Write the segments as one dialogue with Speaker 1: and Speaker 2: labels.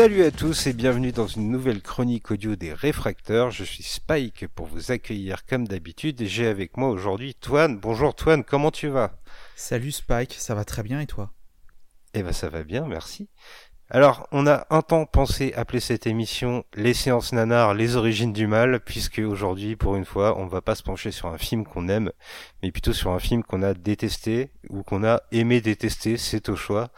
Speaker 1: Salut à tous et bienvenue dans une nouvelle chronique audio des réfracteurs. Je suis Spike pour vous accueillir comme d'habitude et j'ai avec moi aujourd'hui Toine. Bonjour Toine, comment tu vas?
Speaker 2: Salut Spike, ça va très bien et toi?
Speaker 1: Eh ben ça va bien, merci. Alors, on a un temps pensé appeler cette émission Les séances nanar, les origines du mal, puisque aujourd'hui, pour une fois, on va pas se pencher sur un film qu'on aime, mais plutôt sur un film qu'on a détesté ou qu'on a aimé détester, c'est au choix.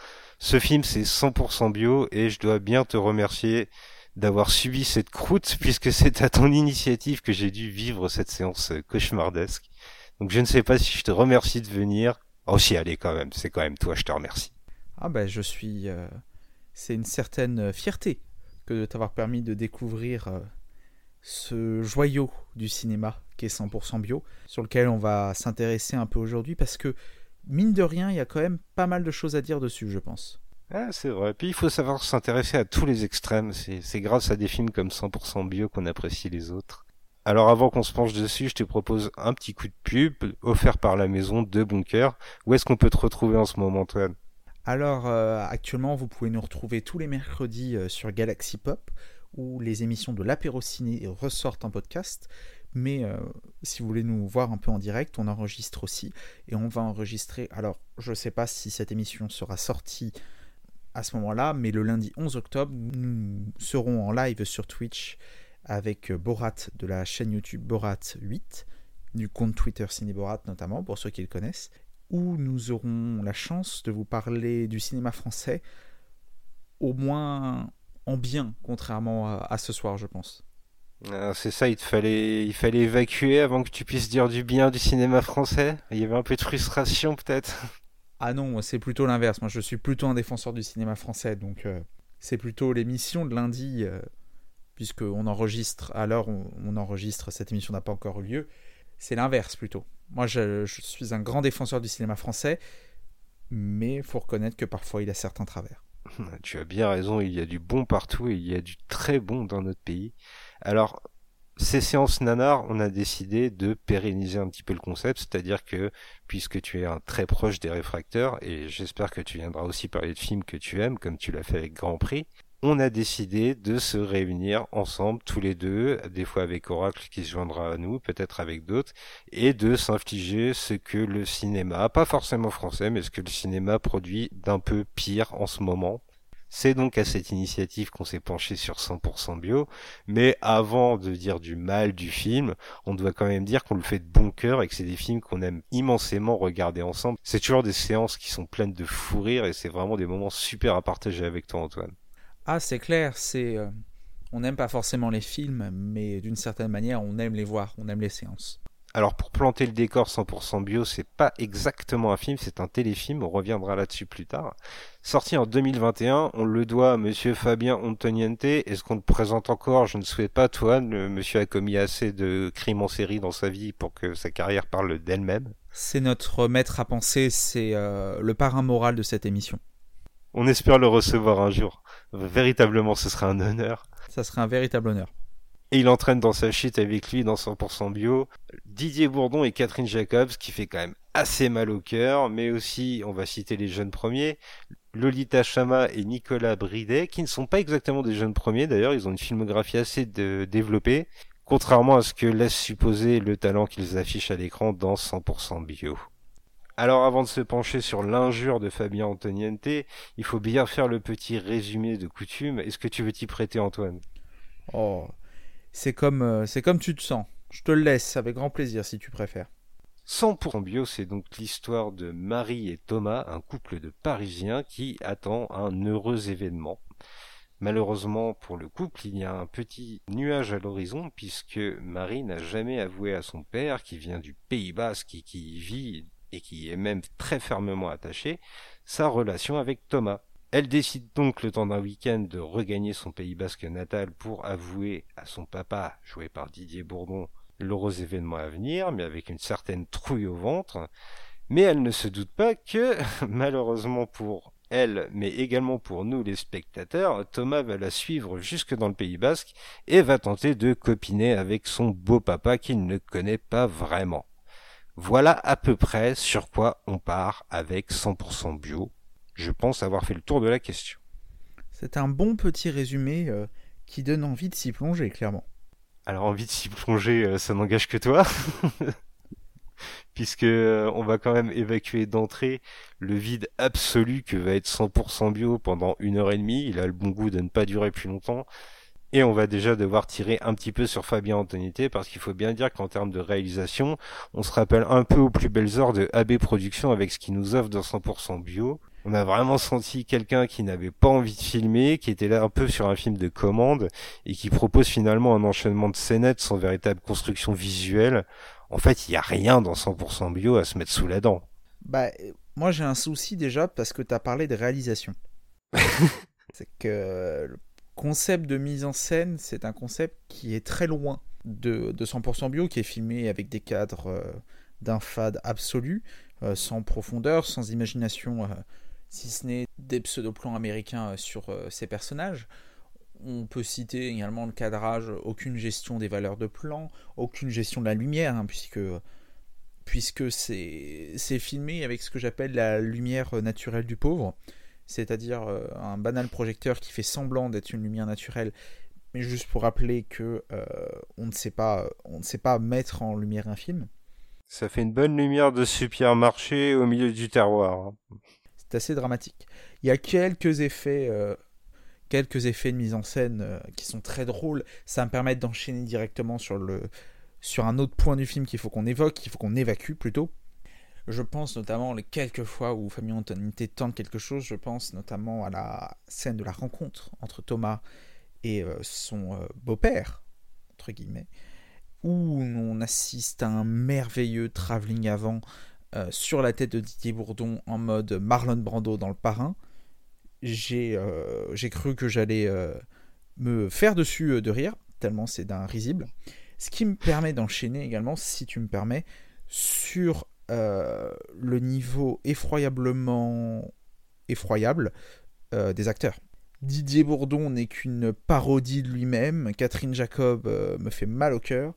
Speaker 1: Ce film, c'est 100% bio et je dois bien te remercier d'avoir subi cette croûte puisque c'est à ton initiative que j'ai dû vivre cette séance cauchemardesque. Donc je ne sais pas si je te remercie de venir. Oh si, allez quand même, c'est quand même toi, je te remercie.
Speaker 2: Ah ben je suis... Euh, c'est une certaine fierté que de t'avoir permis de découvrir euh, ce joyau du cinéma qui est 100% bio, sur lequel on va s'intéresser un peu aujourd'hui parce que mine de rien, il y a quand même pas mal de choses à dire dessus, je pense.
Speaker 1: Ah, c'est vrai. Puis il faut savoir s'intéresser à tous les extrêmes. C'est grâce à des films comme 100% bio qu'on apprécie les autres. Alors avant qu'on se penche dessus, je te propose un petit coup de pub offert par la maison de Bunker. Où est-ce qu'on peut te retrouver en ce moment, Antoine?
Speaker 2: Alors euh, actuellement, vous pouvez nous retrouver tous les mercredis euh, sur Galaxy Pop où les émissions de l'apéro ciné ressortent en podcast. Mais euh, si vous voulez nous voir un peu en direct, on enregistre aussi. Et on va enregistrer. Alors, je ne sais pas si cette émission sera sortie à ce moment-là, mais le lundi 11 octobre, nous serons en live sur Twitch avec Borat de la chaîne YouTube Borat 8, du compte Twitter Ciné Borat notamment, pour ceux qui le connaissent, où nous aurons la chance de vous parler du cinéma français, au moins en bien, contrairement à ce soir, je pense.
Speaker 1: Ah, c'est ça, il te fallait, il fallait évacuer avant que tu puisses dire du bien du cinéma français. Il y avait un peu de frustration peut-être.
Speaker 2: Ah non, c'est plutôt l'inverse. Moi, je suis plutôt un défenseur du cinéma français, donc euh, c'est plutôt l'émission de lundi, euh, puisqu'on enregistre à l'heure où on enregistre, cette émission n'a pas encore eu lieu. C'est l'inverse plutôt. Moi, je, je, suis un grand défenseur du cinéma français, mais il faut reconnaître que parfois il a certains travers.
Speaker 1: Tu as bien raison, il y a du bon partout et il y a du très bon dans notre pays. Alors, ces séances nanar, on a décidé de pérenniser un petit peu le concept, c'est-à-dire que puisque tu es un très proche des réfracteurs, et j'espère que tu viendras aussi parler de films que tu aimes, comme tu l'as fait avec Grand Prix, on a décidé de se réunir ensemble tous les deux, des fois avec Oracle qui se joindra à nous, peut-être avec d'autres, et de s'infliger ce que le cinéma, pas forcément français, mais ce que le cinéma produit d'un peu pire en ce moment, c'est donc à cette initiative qu'on s'est penché sur 100% bio, mais avant de dire du mal du film, on doit quand même dire qu'on le fait de bon cœur et que c'est des films qu'on aime immensément regarder ensemble. C'est toujours des séances qui sont pleines de fou rire et c'est vraiment des moments super à partager avec toi Antoine.
Speaker 2: Ah c'est clair, c'est... Euh, on n'aime pas forcément les films, mais d'une certaine manière on aime les voir, on aime les séances.
Speaker 1: Alors pour planter le décor 100% bio, c'est pas exactement un film, c'est un téléfilm, on reviendra là-dessus plus tard. Sorti en 2021, on le doit à monsieur Fabien Antoniente. Est-ce qu'on le présente encore? Je ne souhaite pas, toi, le monsieur a commis assez de crimes en série dans sa vie pour que sa carrière parle d'elle-même.
Speaker 2: C'est notre maître à penser, c'est euh, le parrain moral de cette émission.
Speaker 1: On espère le recevoir un jour. Véritablement, ce serait un honneur.
Speaker 2: Ça serait un véritable honneur.
Speaker 1: Et il entraîne dans sa shit avec lui dans 100% bio Didier Bourdon et Catherine Jacobs, qui fait quand même assez mal au cœur, mais aussi, on va citer les jeunes premiers, Lolita Chama et Nicolas Bridet, qui ne sont pas exactement des jeunes premiers d'ailleurs, ils ont une filmographie assez développée, contrairement à ce que laisse supposer le talent qu'ils affichent à l'écran dans 100% bio. Alors avant de se pencher sur l'injure de Fabien Antoniente, il faut bien faire le petit résumé de coutume. Est-ce que tu veux t'y prêter Antoine?
Speaker 2: Oh, c'est comme, euh, c'est comme tu te sens. Je te le laisse avec grand plaisir si tu préfères.
Speaker 1: 100% bio, c'est donc l'histoire de Marie et Thomas, un couple de Parisiens qui attend un heureux événement. Malheureusement pour le couple, il y a un petit nuage à l'horizon puisque Marie n'a jamais avoué à son père, qui vient du Pays Basque et qui y vit et qui est même très fermement attaché, sa relation avec Thomas. Elle décide donc le temps d'un week-end de regagner son Pays Basque natal pour avouer à son papa, joué par Didier Bourdon, l'heureux événement à venir, mais avec une certaine trouille au ventre. Mais elle ne se doute pas que, malheureusement pour elle, mais également pour nous les spectateurs, Thomas va la suivre jusque dans le Pays Basque et va tenter de copiner avec son beau papa qu'il ne connaît pas vraiment. Voilà à peu près sur quoi on part avec 100% bio je pense avoir fait le tour de la question.
Speaker 2: C'est un bon petit résumé euh, qui donne envie de s'y plonger, clairement.
Speaker 1: Alors envie de s'y plonger, euh, ça n'engage que toi. Puisque euh, on va quand même évacuer d'entrée le vide absolu que va être 100% bio pendant une heure et demie. Il a le bon goût de ne pas durer plus longtemps. Et on va déjà devoir tirer un petit peu sur Fabien Antonité parce qu'il faut bien dire qu'en termes de réalisation, on se rappelle un peu aux plus belles heures de AB Productions avec ce qu'il nous offre dans 100% bio. On a vraiment senti quelqu'un qui n'avait pas envie de filmer, qui était là un peu sur un film de commande et qui propose finalement un enchaînement de scénettes sans véritable construction visuelle. En fait, il n'y a rien dans 100% bio à se mettre sous la dent.
Speaker 2: Bah, moi j'ai un souci déjà parce que tu as parlé de réalisation. c'est que le concept de mise en scène, c'est un concept qui est très loin de, 100% bio, qui est filmé avec des cadres euh, d'un fade absolu, euh, sans profondeur, sans imagination, euh, si ce n'est des pseudo-plans américains sur ces personnages. On peut citer également le cadrage, aucune gestion des valeurs de plan, aucune gestion de la lumière, hein, puisque puisque c'est filmé avec ce que j'appelle la lumière naturelle du pauvre c'est-à-dire euh, un banal projecteur qui fait semblant d'être une lumière naturelle, mais juste pour rappeler que euh, on ne sait pas, on ne sait pas mettre en lumière un film.
Speaker 1: Ça fait une bonne lumière de supermarché au milieu du terroir. Hein.
Speaker 2: C'est assez dramatique. Il y a quelques effets, euh, quelques effets de mise en scène qui sont très drôles. Ça me permet d'enchaîner directement sur le, sur un autre point du film qu'il faut qu'on évoque, qu'il faut qu'on évacue plutôt. Je pense notamment les quelques fois où Fabien Antonité tente quelque chose, je pense notamment à la scène de la rencontre entre Thomas et euh, son euh, beau-père, entre guillemets, où on assiste à un merveilleux travelling avant euh, sur la tête de Didier Bourdon en mode Marlon Brando dans le parrain. J'ai cru que j'allais me faire dessus de rire, tellement c'est d'un risible. Ce qui me permet d'enchaîner également, si tu me permets, sur euh, le niveau effroyablement effroyable euh, des acteurs. Didier Bourdon n'est qu'une parodie de lui-même. Catherine Jacob euh, me fait mal au cœur.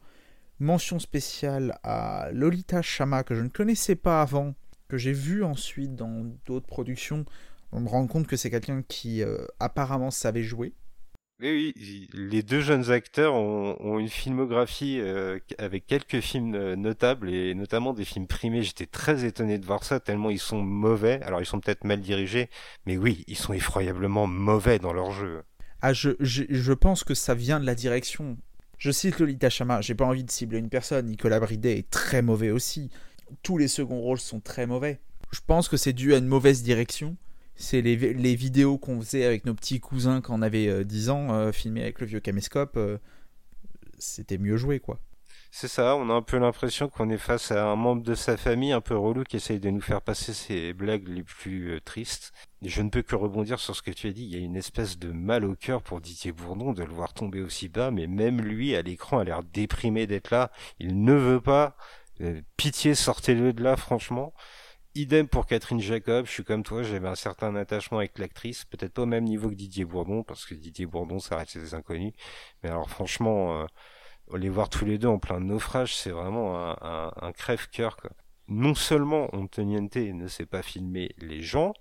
Speaker 2: Mention spéciale à Lolita Chama que je ne connaissais pas avant, que j'ai vu ensuite dans d'autres productions. On me rend compte que c'est quelqu'un qui apparemment savait jouer.
Speaker 1: Oui, les deux jeunes acteurs ont, une filmographie euh, avec quelques films euh, notables et notamment des films primés. J'étais très étonné de voir ça tellement ils sont mauvais. Alors ils sont peut-être mal dirigés, mais oui, ils sont effroyablement mauvais dans leur jeu.
Speaker 2: Ah, je, je, pense que ça vient de la direction. Je cite Lolita Chama, j'ai pas envie de cibler une personne. Nicolas Bridet est très mauvais aussi. Tous les seconds rôles sont très mauvais. Je pense que c'est dû à une mauvaise direction c'est les, les, vidéos qu'on faisait avec nos petits cousins quand on avait 10 euh, ans, euh, filmés avec le vieux caméscope. Euh, c'était mieux joué, quoi.
Speaker 1: C'est ça, on a un peu l'impression qu'on est face à un membre de sa famille un peu relou qui essaye de nous faire passer ses blagues les plus tristes. Et je ne peux que rebondir sur ce que tu as dit, il y a une espèce de mal au cœur pour Didier Bourdon de le voir tomber aussi bas, mais même lui à l'écran a l'air déprimé d'être là, il ne veut pas. pitié, sortez-le de là, franchement. Idem pour Catherine Jacob, je suis comme toi, j'avais un certain attachement avec l'actrice, peut-être pas au même niveau que Didier Bourdon, parce que Didier Bourdon, ça reste des inconnus. Mais alors franchement, euh, les voir tous les deux en plein naufrage, c'est vraiment un, crève-cœur. Non seulement Antoniente ne sait pas filmer les gens,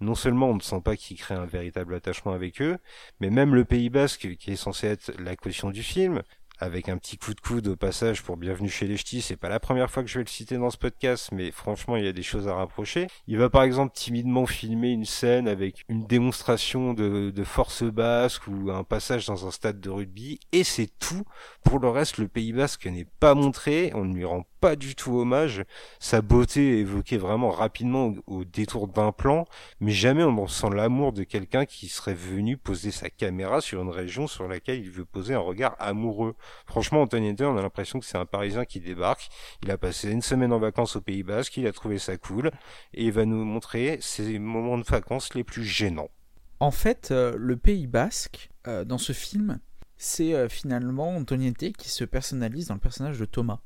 Speaker 1: non seulement on ne sent pas qu'il crée un véritable attachement avec eux, mais même le Pays Basque, qui est censé être la caution du film, avec un petit coup de coude au passage pour Bienvenue chez les Ch'tis. C'est pas la première fois que je vais le citer dans ce podcast, mais franchement, il y a des choses à rapprocher. Il va par exemple timidement filmer une scène avec une démonstration de, de force basque ou un passage dans un stade de rugby, et c'est tout. Pour le reste, le Pays Basque n'est pas montré, on ne lui rend pas du tout hommage. Sa beauté évoquée vraiment rapidement au, détour d'un plan, mais jamais on sent l'amour de quelqu'un qui serait venu poser sa caméra sur une région sur laquelle il veut poser un regard amoureux. Franchement, Anthony on a l'impression que c'est un Parisien qui débarque. Il a passé une semaine en vacances au Pays Basque, il a trouvé ça cool, et il va nous montrer ses moments de vacances les plus gênants.
Speaker 2: En fait, euh, le Pays Basque, euh, dans ce film, c'est euh, finalement Antoniette qui se personnalise dans le personnage de Thomas.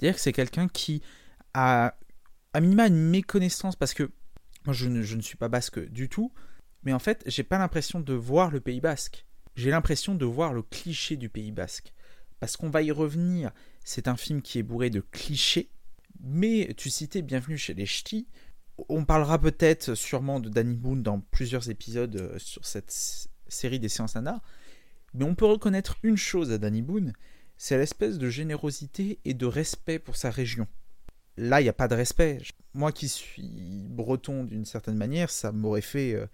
Speaker 2: C'est-à-dire que c'est quelqu'un qui a à minima une méconnaissance, parce que moi je ne, je ne suis pas basque du tout, mais en fait j'ai pas l'impression de voir le Pays Basque. J'ai l'impression de voir le cliché du Pays Basque. Parce qu'on va y revenir, c'est un film qui est bourré de clichés, mais tu citais Bienvenue chez les Ch'tis, on parlera peut-être sûrement de Danny Boone dans plusieurs épisodes euh, sur cette série des séances nanar. Mais on peut reconnaître une chose à Danny Boone, c'est l'espèce de générosité et de respect pour sa région. Là, il n'y a pas de respect. Moi qui suis breton d'une certaine manière, ça m'aurait fait... Euh,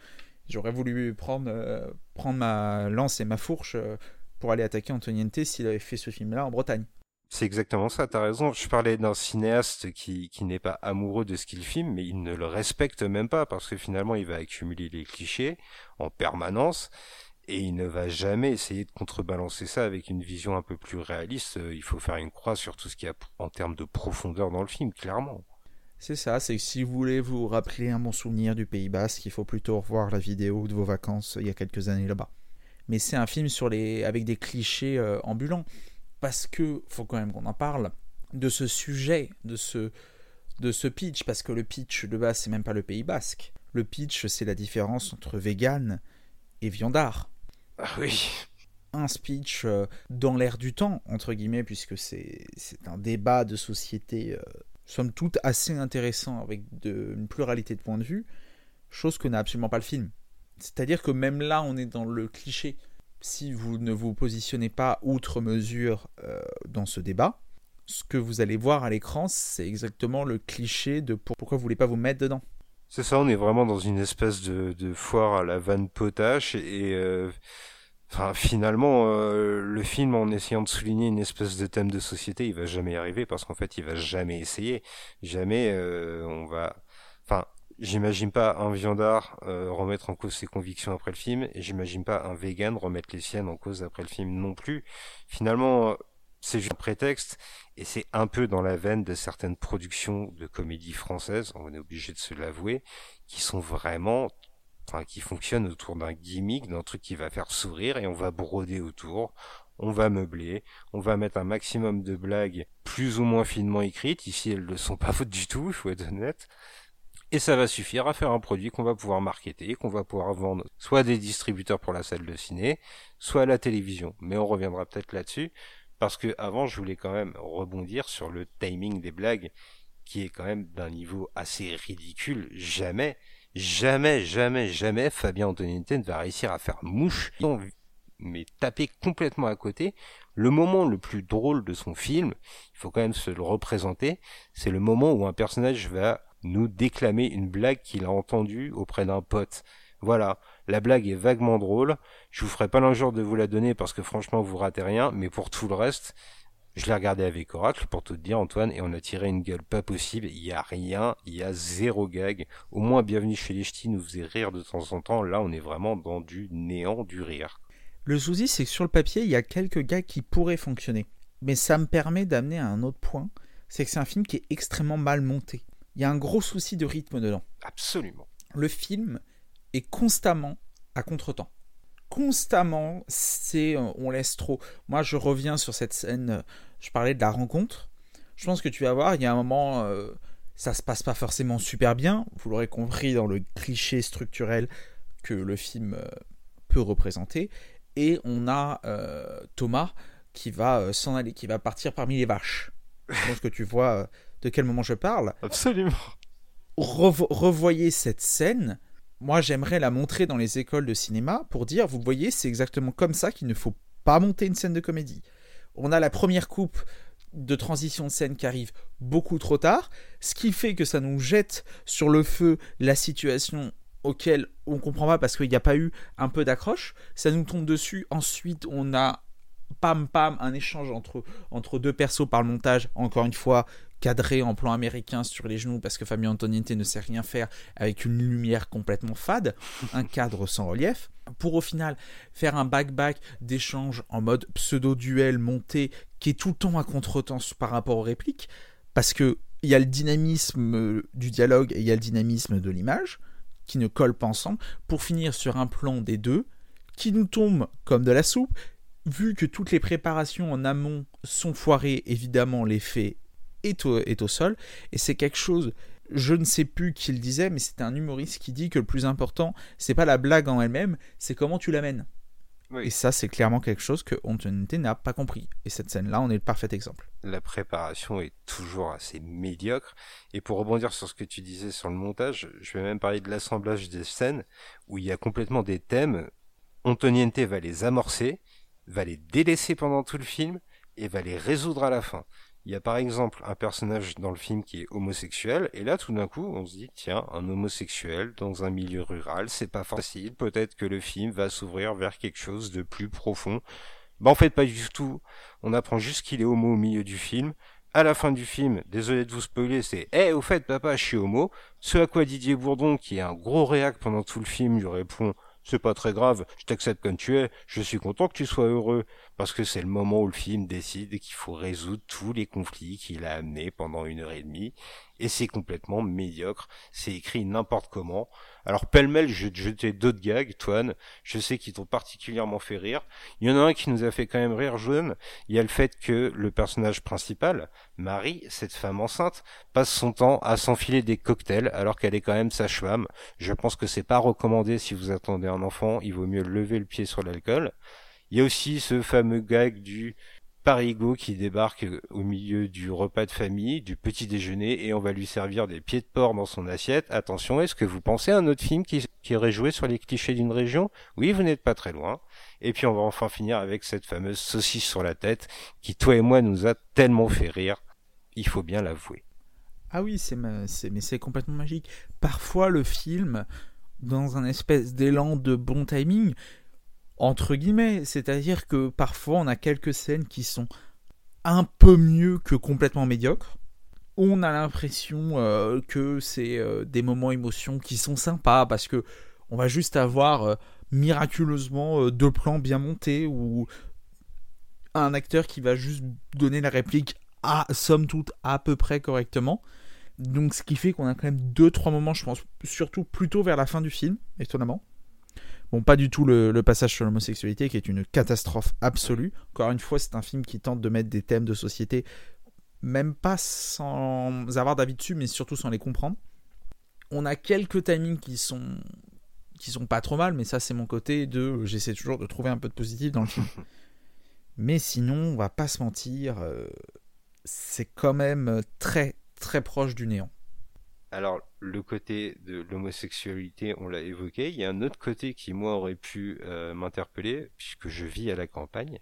Speaker 2: j'aurais voulu prendre, euh, prendre ma lance et ma fourche euh, pour aller attaquer Antoniente s'il avait fait ce film-là en Bretagne.
Speaker 1: C'est exactement ça, t'as raison. Je parlais d'un cinéaste qui, qui n'est pas amoureux de ce qu'il filme, mais il ne le respecte même pas parce que finalement il va accumuler les clichés en permanence et il ne va jamais essayer de contrebalancer ça avec une vision un peu plus réaliste. Il faut faire une croix sur tout ce qu'il y a en termes de profondeur dans le film, clairement.
Speaker 2: C'est ça, c'est que si vous voulez vous rappeler un bon souvenir du Pays Basque, il faut plutôt revoir la vidéo de vos vacances il y a quelques années là-bas. Mais c'est un film avec des clichés euh, ambulants parce que faut quand même qu'on en parle de ce sujet, de ce de ce pitch, parce que le pitch de base c'est même pas le Pays Basque. Le pitch c'est la différence entre vegan et viandard.
Speaker 1: Ah oui.
Speaker 2: Un speech euh, dans l'air du temps entre guillemets puisque c'est un débat de société euh, somme toute assez intéressant avec une pluralité de points de vue, chose que n'a absolument pas le film. C'est-à-dire que même là on est dans le cliché si vous ne vous positionnez pas outre mesure euh, dans ce débat, ce que vous allez voir à l'écran, c'est exactement le cliché de pourquoi vous voulez pas vous mettre dedans.
Speaker 1: C'est ça, on est vraiment dans une espèce de, foire à la vanne potache et euh, finalement euh, le film en essayant de souligner une espèce de thème de société, il va jamais y arriver parce qu'en fait il va jamais essayer, jamais on va, enfin J'imagine pas un viandard euh, remettre en cause ses convictions après le film, et j'imagine pas un vegan remettre les siennes en cause après le film non plus. Finalement, euh, c'est juste un prétexte, et c'est un peu dans la veine de certaines productions de comédie françaises, on est obligé de se l'avouer, qui sont vraiment, enfin, qui fonctionnent autour d'un gimmick, d'un truc qui va faire sourire, et on va broder autour, on va meubler, on va mettre un maximum de blagues plus ou moins finement écrites, ici elles ne sont pas fautes du tout, il faut être honnête, et ça va suffire à faire un produit qu'on va pouvoir marketer, qu'on va pouvoir vendre soit des distributeurs pour la salle de ciné, soit à la télévision. Mais on reviendra peut-être là-dessus, parce que avant je voulais quand même rebondir sur le timing des blagues, qui est quand même d'un niveau assez ridicule. Jamais, jamais, jamais, jamais Fabien Antoniente ne va réussir à faire mouche, mais taper complètement à côté. Le moment le plus drôle de son film, il faut quand même se le représenter, c'est le moment où un personnage va nous déclamer une blague qu'il a entendue auprès d'un pote. Voilà, la blague est vaguement drôle. Je vous ferai pas l'injure de vous la donner parce que franchement vous ratez rien, mais pour tout le reste, je l'ai regardé avec Oracle pour tout te dire Antoine et on a tiré une gueule pas possible. Il y a rien, il y a zéro gag. Au moins Bienvenue chez les Ch'tis nous faisait rire de temps en temps. Là on est vraiment dans du néant du rire.
Speaker 2: Le souci c'est que sur le papier il y a quelques gags qui pourraient fonctionner. Mais ça me permet d'amener à un autre point, c'est que c'est un film qui est extrêmement mal monté il y a un gros souci de rythme dedans.
Speaker 1: Absolument.
Speaker 2: Le film est constamment à contretemps. Constamment, c'est euh, on laisse trop. Moi, je reviens sur cette scène. Euh, je parlais de la rencontre. Je pense que tu vas voir, il y a un moment, euh, ça se passe pas forcément super bien. Vous l'aurez compris dans le cliché structurel que le film peut représenter. Et on a Thomas qui va s'en aller, qui va partir parmi les vaches. Je pense que tu vois de quel moment je parle.
Speaker 1: Absolument.
Speaker 2: revoyez cette scène. Moi, j'aimerais la montrer dans les écoles de cinéma pour dire, vous voyez, c'est exactement comme ça qu'il ne faut pas monter une scène de comédie. On a la première coupe de transition de scène qui arrive beaucoup trop tard, ce qui fait que ça nous jette sur le feu la situation auquel on comprend pas parce qu'il n'y a pas eu un peu d'accroche. Ça nous tombe dessus. Ensuite, on a pam pam un échange entre, entre deux persos par le montage. Encore une fois, cadré en plan américain sur les genoux parce que Fabio Antoniente ne sait rien faire avec une lumière complètement fade, un cadre sans relief, pour au final faire un back-back d'échange en mode pseudo-duel monté qui est tout le temps à contre-temps par rapport aux répliques, parce que il y a le dynamisme du dialogue et il y a le dynamisme de l'image qui ne collent pas ensemble, pour finir sur un plan des deux qui nous tombe comme de la soupe, vu que toutes les préparations en amont sont foirées, évidemment l'effet est au, sol. Et c'est quelque chose, je ne sais plus qui le disait, mais c'était un humoriste qui dit que le plus important, c'est pas la blague en elle-même, c'est comment tu l'amènes. Et ça, c'est clairement quelque chose que Antonite n'a pas compris. Et cette scène-là, on est le parfait exemple.
Speaker 1: La préparation est toujours assez médiocre. Et pour rebondir sur ce que tu disais sur le montage, je vais même parler de l'assemblage des scènes où il y a complètement des thèmes Antoniente va les amorcer, va les délaisser pendant tout le film et va les résoudre à la fin. Il y a par exemple un personnage dans le film qui est homosexuel, et là tout d'un coup on se dit tiens, un homosexuel dans un milieu rural, c'est pas facile, peut-être que le film va s'ouvrir vers quelque chose de plus profond. Bah en fait pas du tout, on apprend juste qu'il est homo au milieu du film, à la fin du film, désolé de vous spoiler, c'est Eh, au fait, papa, je suis homo. Ce à quoi Didier Bourdon, qui est un gros réac pendant tout le film, lui répond C'est pas très grave, je t'accepte comme tu es, je suis content que tu sois heureux parce que c'est le moment où le film décide qu'il faut résoudre tous les conflits qu'il a amenés pendant une heure et demie, et c'est complètement médiocre, c'est écrit n'importe comment. Alors pêle-mêle, je vais te jeter d'autres gags, Toine, je sais qu'ils t'ont particulièrement fait rire. Il y en a un qui nous a fait quand même rire jaune, il y a le fait que le personnage principal, Marie, cette femme enceinte, passe son temps à s'enfiler des cocktails alors qu'elle est quand même sage-femme. Je pense que c'est pas recommandé si vous attendez un enfant, il vaut mieux lever le pied sur l'alcool. Il y a aussi ce fameux gag du parigo qui débarque au milieu du repas de famille, du petit déjeuner, et on va lui servir des pieds de porc dans son assiette. Attention, est-ce que vous pensez à un autre film qui, aurait joué sur les clichés d'une région? Oui, vous n'êtes pas très loin. Et puis on va enfin finir avec cette fameuse saucisse sur la tête qui, toi et moi, nous a tellement fait rire. Il faut bien l'avouer.
Speaker 2: Ah oui, c'est mais c'est complètement magique. Parfois, le film, dans un espèce d'élan de bon timing, entre guillemets, c'est-à-dire que parfois on a quelques scènes qui sont un peu mieux que complètement médiocres. On a l'impression euh, que c'est euh, des moments émotions qui sont sympas parce que on va juste avoir euh, miraculeusement deux plans bien montés ou un acteur qui va juste donner la réplique à somme toute à peu près correctement. Donc ce qui fait qu'on a quand même deux trois moments, je pense, surtout plutôt vers la fin du film, étonnamment Bon, pas du tout le, passage sur l'homosexualité qui est une catastrophe absolue. Encore une fois, c'est un film qui tente de mettre des thèmes de société, même pas sans avoir d'avis dessus, mais surtout sans les comprendre. On a quelques timings qui sont qui sont pas trop mal, mais ça c'est mon côté de j'essaie toujours de trouver un peu de positif dans le film. mais sinon, on va pas se mentir, euh, c'est quand même très très proche du néant.
Speaker 1: Alors, le côté de l'homosexualité, on l'a évoqué. Il y a un autre côté qui, moi, aurait pu euh, m'interpeller, puisque je vis à la campagne,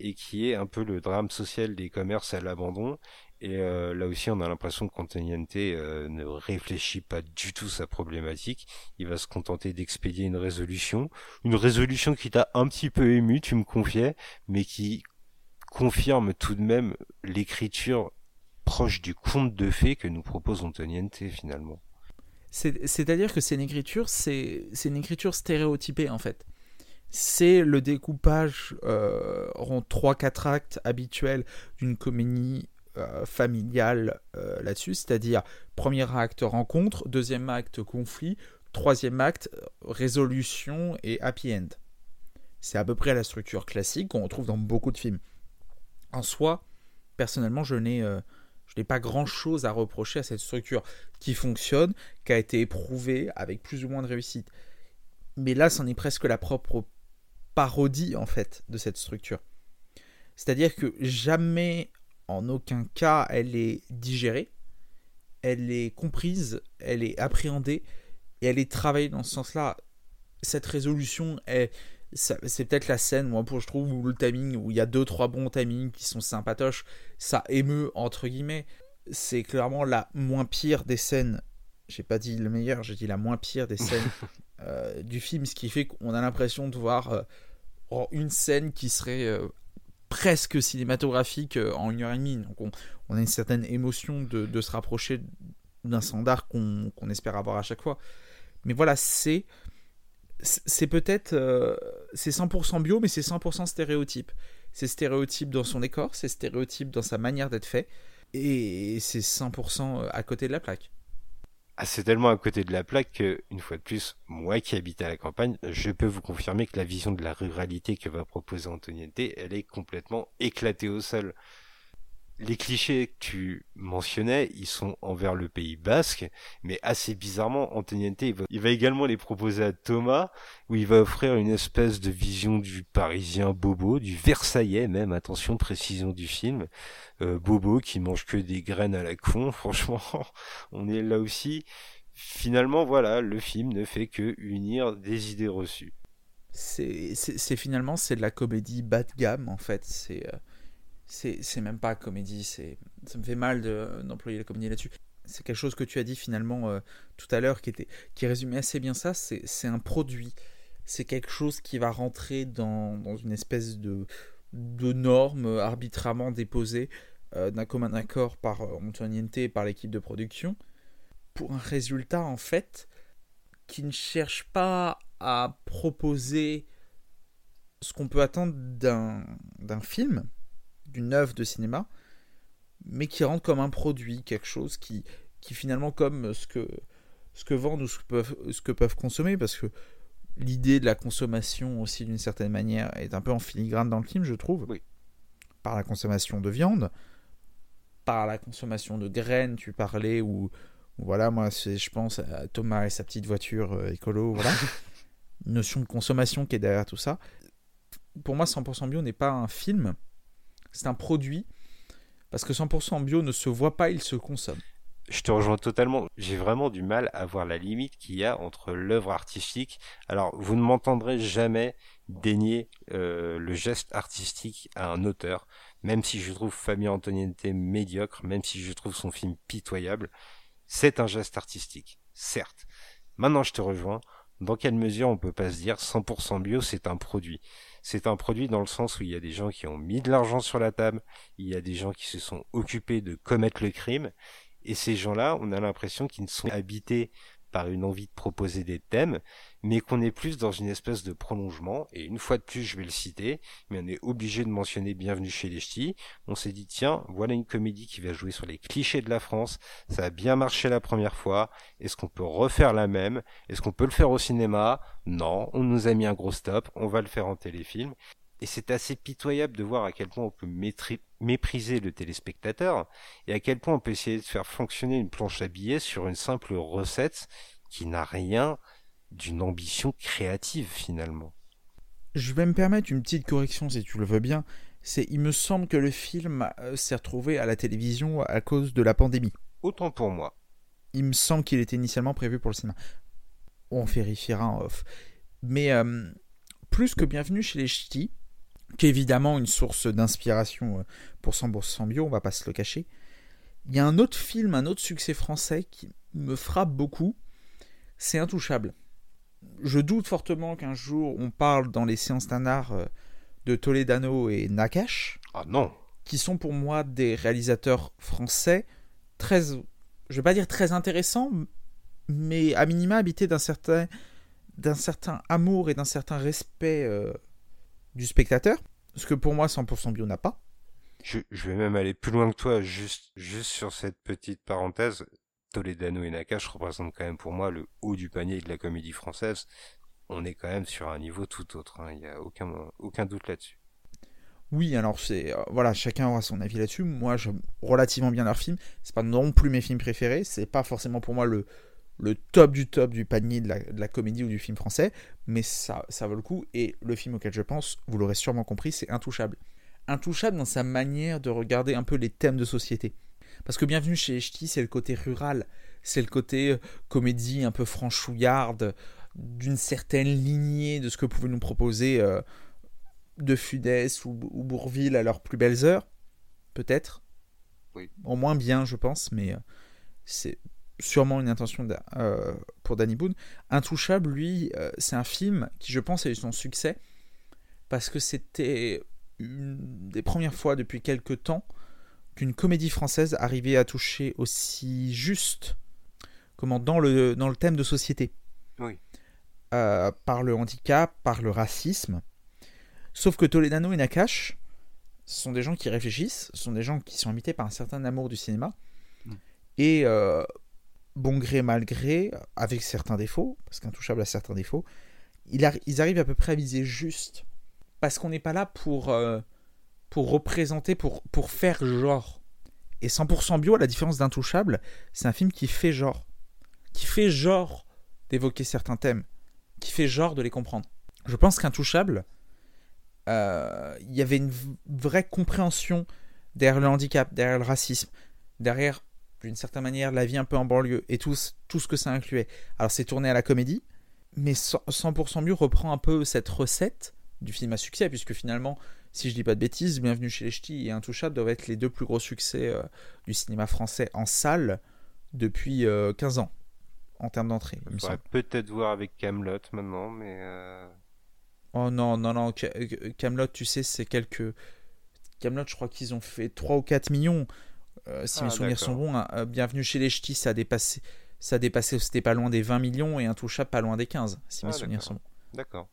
Speaker 1: et qui est un peu le drame social des commerces à l'abandon. Et euh, là aussi, on a l'impression que Contagnante euh, ne réfléchit pas du tout sa problématique. Il va se contenter d'expédier une résolution. Une résolution qui t'a un petit peu ému, tu me confiais, mais qui confirme tout de même l'écriture proche du conte de fées que nous propose Antoniente finalement.
Speaker 2: C'est-à-dire que c'est une écriture, c'est une écriture stéréotypée en fait. C'est le découpage euh, en 3-4 actes habituels d'une comédie euh, familiale euh, là-dessus, c'est-à-dire premier acte rencontre, deuxième acte conflit, troisième acte résolution et happy end. C'est à peu près la structure classique qu'on retrouve dans beaucoup de films. En soi, personnellement, je n'ai je n'ai pas grand-chose à reprocher à cette structure qui fonctionne, qui a été éprouvée avec plus ou moins de réussite. Mais là, c'en est presque la propre parodie, en fait, de cette structure. C'est-à-dire que jamais, en aucun cas, elle est digérée, elle est comprise, elle est appréhendée, et elle est travaillée dans ce sens-là. Cette résolution est c'est peut-être la scène, moi, pour je trouve, où le timing, où il y a deux, trois bons timings qui sont sympatoches, ça émeut, entre guillemets. C'est clairement la moins pire des scènes. J'ai pas dit le meilleur, j'ai dit la moins pire des scènes euh, du film, ce qui fait qu'on a l'impression de voir euh, une scène qui serait euh, presque cinématographique en une heure et demie. Donc on, a une certaine émotion de, se rapprocher d'un standard qu'on espère avoir à chaque fois. Mais voilà, c'est c'est peut-être euh, c'est 100% bio mais c'est 100% stéréotype. C'est stéréotype dans son décor c'est stéréotype dans sa manière d'être fait et c'est 100% euh, à côté de la plaque.
Speaker 1: Ah, c'est tellement à côté de la plaque que, une fois de plus, moi qui habite à la campagne, je peux vous confirmer que la vision de la ruralité que va proposer Antoniente, elle est complètement éclatée au sol les clichés que tu mentionnais, ils sont envers le Pays Basque, mais assez bizarrement, Antoniente, il va, également les proposer à Thomas, où il va offrir une espèce de vision du Parisien bobo, du Versaillais même, attention, précision du film, euh, bobo qui mange que des graines à la con, franchement, on est là aussi. Finalement, voilà, le film ne fait que unir des idées reçues.
Speaker 2: c'est finalement c'est de la comédie bas de gamme en fait. C'est euh, c'est même pas comédie. Ça me fait mal d'employer la comédie là-dessus. C'est quelque chose que tu as dit finalement euh, tout à l'heure qui était qui résumait assez bien ça. C'est un produit. C'est quelque chose qui va rentrer dans, une espèce de de normes arbitrairement déposées euh, d'un commun accord par Antoniente et par l'équipe de production pour un résultat en fait qui ne cherche pas à proposer ce qu'on peut attendre d'un film, d'une œuvre de cinéma, mais qui rentre comme un produit, quelque chose qui, qui finalement comme ce que, ce que vendent ou ce que peuvent, ce que peuvent consommer, parce que l'idée de la consommation aussi d'une certaine manière est un peu en filigrane dans le film, je trouve.
Speaker 1: Oui.
Speaker 2: Par la consommation de viande, par la consommation de graines, tu parlais, ou voilà, moi, je pense à Thomas et sa petite voiture euh, écolo, voilà. Notion de consommation qui est derrière tout ça. Pour moi, 100% bio n'est pas un film, c'est un produit. Parce que 100% bio ne se voit pas, il se consomme.
Speaker 1: Je te rejoins totalement. J'ai vraiment du mal à voir la limite qu'il y a entre l'œuvre artistique. Alors, vous ne m'entendrez jamais dénier euh, le geste artistique à un auteur, même si je trouve Fabien Antoniente médiocre, même si je trouve son film pitoyable c'est un geste artistique, certes. Maintenant, je te rejoins. Dans quelle mesure on peut pas se dire 100% bio, c'est un produit? C'est un produit dans le sens où il y a des gens qui ont mis de l'argent sur la table, il y a des gens qui se sont occupés de commettre le crime, et ces gens-là, on a l'impression qu'ils ne sont habités par une envie de proposer des thèmes, mais qu'on est plus dans une espèce de prolongement, et une fois de plus je vais le citer, mais on est obligé de mentionner Bienvenue chez les Ch'tis, on s'est dit tiens, voilà une comédie qui va jouer sur les clichés de la France, ça a bien marché la première fois, est-ce qu'on peut refaire la même, est-ce qu'on peut le faire au cinéma? Non, on nous a mis un gros stop, on va le faire en téléfilm, et c'est assez pitoyable de voir à quel point on peut mépriser le téléspectateur et à quel point on peut essayer de faire fonctionner une planche à billets sur une simple recette qui n'a rien d'une ambition créative finalement.
Speaker 2: Je vais me permettre une petite correction si tu le veux bien. C'est, il me semble que le film euh, s'est retrouvé à la télévision à cause de la pandémie.
Speaker 1: Autant pour moi.
Speaker 2: Il me semble qu'il était initialement prévu pour le cinéma. On vérifiera en off. Mais euh, plus que bienvenue chez les ch'tis, qui est évidemment une source d'inspiration euh, pour 100% bio, on va pas se le cacher. Il y a un autre film, un autre succès français qui me frappe beaucoup, c'est Intouchable. Je doute fortement qu'un jour on parle dans les séances d'un art euh, de Toledano et Nakash.
Speaker 1: Ah non
Speaker 2: Qui sont pour moi des réalisateurs français très, je vais pas dire très intéressants, mais à minima habités d'un certain, d'un certain amour et d'un certain respect euh, du spectateur, ce que pour moi 100% bio n'a pas.
Speaker 1: Je, vais même aller plus loin que toi, juste, juste sur cette petite parenthèse. Toledano et Nakash représentent quand même pour moi le haut du panier de la comédie française. On est quand même sur un niveau tout autre, hein. il n'y a aucun, aucun doute là-dessus.
Speaker 2: Oui, alors c'est euh, voilà, chacun aura son avis là-dessus. Moi, j'aime relativement bien leur film. C'est pas non plus mes films préférés. C'est pas forcément pour moi le, le top du top du panier de la, comédie ou du film français, mais ça, ça vaut le coup. Et le film auquel je pense, vous l'aurez sûrement compris, c'est Intouchable. Intouchable dans sa manière de regarder un peu les thèmes de société. Parce que Bienvenue chez Ch'ti, c'est le côté rural, c'est le côté euh, comédie un peu franchouillarde, d'une certaine lignée de ce que pouvaient nous proposer euh, De Fudès ou, ou, Bourville à leurs plus belles heures, peut-être.
Speaker 1: Oui.
Speaker 2: Au moins bien, je pense, mais euh, c'est sûrement une intention euh, pour Danny Boone. Intouchable, lui, euh, c'est un film qui, je pense, a eu son succès parce que c'était une des premières fois depuis quelques temps qu'une comédie française arrivait à toucher aussi juste comment, dans, le, dans le thème de société.
Speaker 1: Oui.
Speaker 2: Euh, par le handicap, par le racisme. Sauf que Toledano et Nakash, sont des gens qui réfléchissent, sont des gens qui sont habités par un certain amour du cinéma. Mm. Et bon gré, mal gré, avec certains défauts, parce qu'Intouchable a certains défauts, ils arrivent à peu près à viser juste. Parce qu'on n'est pas là pour, euh, pour représenter, pour, pour faire genre. Et 100% bio, à la différence d'Intouchable, c'est un film qui fait genre. Qui fait genre d'évoquer certains thèmes. Qui fait genre de les comprendre. Je pense qu'Intouchable, euh, il y avait une vraie compréhension derrière le handicap, derrière le racisme, derrière d'une certaine manière la vie un peu en banlieue et tout, tout ce que ça incluait. Alors c'est tourné à la comédie, mais 100% mieux reprend un peu cette recette du film à succès, puisque finalement, si je dis pas de bêtises, Bienvenue chez les Ch'tis et Intouchable doivent être les deux plus gros succès euh, du cinéma français en salle depuis 15 ans en termes d'entrée.
Speaker 1: On pourrait peut-être voir avec Camelot maintenant, mais. Euh,
Speaker 2: oh non, non, non, Camelot, tu sais, c'est quelques. Camelot, je crois qu'ils ont fait 3 ou 4 millions. Euh, si mes ah, souvenirs sont bons, hein. euh, Bienvenue chez les Ch'tis, ça a dépassé, ça c'était pas loin des 20 millions et Intouchable pas loin des 15, si mes ah, souvenirs sont bons.
Speaker 1: D'accord.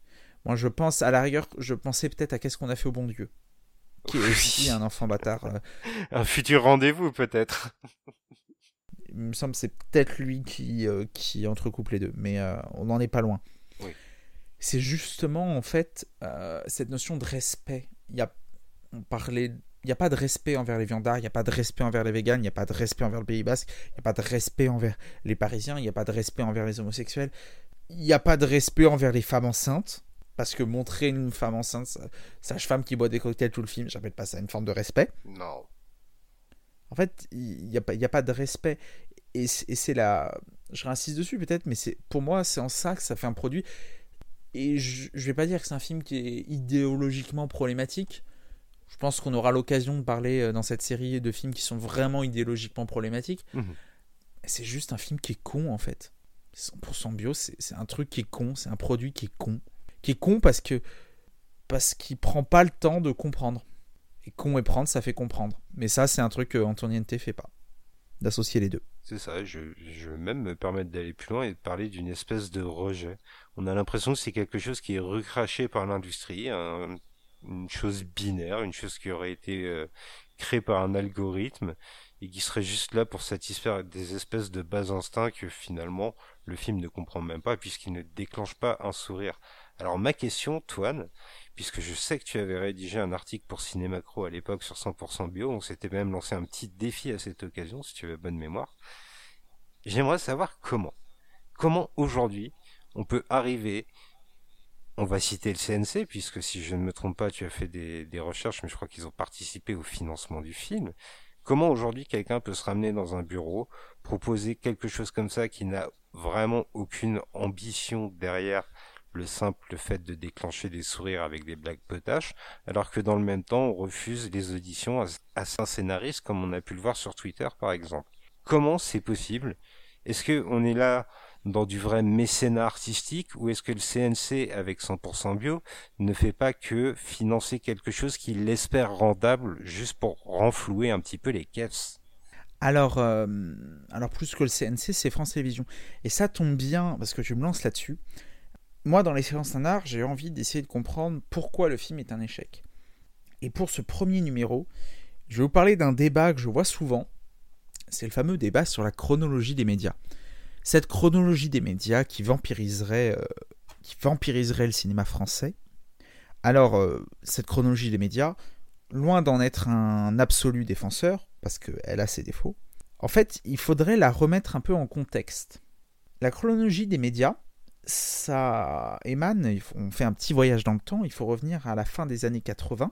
Speaker 2: Moi, je pense, à la rigueur, je pensais peut-être à Qu'est-ce qu'on a fait au bon Dieu qui est aussi un enfant bâtard.
Speaker 1: un futur rendez-vous, peut-être.
Speaker 2: il me semble que c'est peut-être lui qui, euh, qui entrecoupe les deux, mais euh, on n'en est pas loin. C'est justement, en fait, euh, cette notion de respect. Il y a, on parlait, il n'y a pas de respect envers les viandards, il n'y a pas de respect envers les véganes, il n'y a pas de respect envers le Pays Basque, il n'y a pas de respect envers les Parisiens, il n'y a pas de respect envers les homosexuels, il n'y a pas de respect envers les femmes enceintes. Parce que montrer une femme enceinte, sage-femme qui boit des cocktails tout le film, j'appelle pas ça une forme de respect.
Speaker 1: Non.
Speaker 2: En fait, il n'y a, a, pas de respect. Et, c'est la. Je réinsiste dessus peut-être, mais c'est pour moi, c'est en ça que ça fait un produit. Et je, ne vais pas dire que c'est un film qui est idéologiquement problématique. Je pense qu'on aura l'occasion de parler euh, dans cette série de films qui sont vraiment idéologiquement problématiques. Mhm. C'est juste un film qui est con en fait. 100% bio, c'est un truc qui est con, c'est un produit qui est con. Qui est con parce que parce qu'il prend pas le temps de comprendre. Et con et prendre, ça fait comprendre. Mais ça, c'est un truc que Antoniente fait pas. D'associer les deux.
Speaker 1: C'est ça, je, je vais même me permettre d'aller plus loin et de parler d'une espèce de rejet. On a l'impression que c'est quelque chose qui est recraché par l'industrie, une chose binaire, une chose qui aurait été euh, créée par un algorithme et qui serait juste là pour satisfaire des espèces de bas instincts que finalement le film ne comprend même pas puisqu'il ne déclenche pas un sourire. Alors ma question, Toine, puisque je sais que tu avais rédigé un article pour Cinémacro à l'époque sur 100% bio, on s'était même lancé un petit défi à cette occasion, si tu as bonne mémoire. J'aimerais savoir comment. Comment aujourd'hui on peut arriver, on va citer le CNC, puisque si je ne me trompe pas, tu as fait des, des recherches, mais je crois qu'ils ont participé au financement du film. Comment aujourd'hui quelqu'un peut se ramener dans un bureau, proposer quelque chose comme ça qui n'a vraiment aucune ambition derrière le simple fait de déclencher des sourires avec des blagues potaches, alors que dans le même temps on refuse les auditions à, un scénariste comme on a pu le voir sur Twitter par exemple. Comment c'est possible? Est-ce que on est là dans du vrai mécénat artistique ou est-ce que le CNC avec 100% bio ne fait pas que financer quelque chose qu'il espère rendable juste pour renflouer un petit peu les caisses?
Speaker 2: Alors, euh, alors plus que le CNC, c'est France Télévisions. Et ça tombe bien parce que je me lance là-dessus moi, dans les séances d'un art, j'ai envie d'essayer de comprendre pourquoi le film est un échec. Et pour ce premier numéro, je vais vous parler d'un débat que je vois souvent. C'est le fameux débat sur la chronologie des médias. Cette chronologie des médias qui vampiriserait, euh, vampiriserait le cinéma français. Alors, euh, cette chronologie des médias, loin d'en être un absolu défenseur, parce qu'elle a ses défauts, en fait, il faudrait la remettre un peu en contexte. La chronologie des médias, ça émane, on fait un petit voyage dans le temps, il faut revenir à la fin des années 80,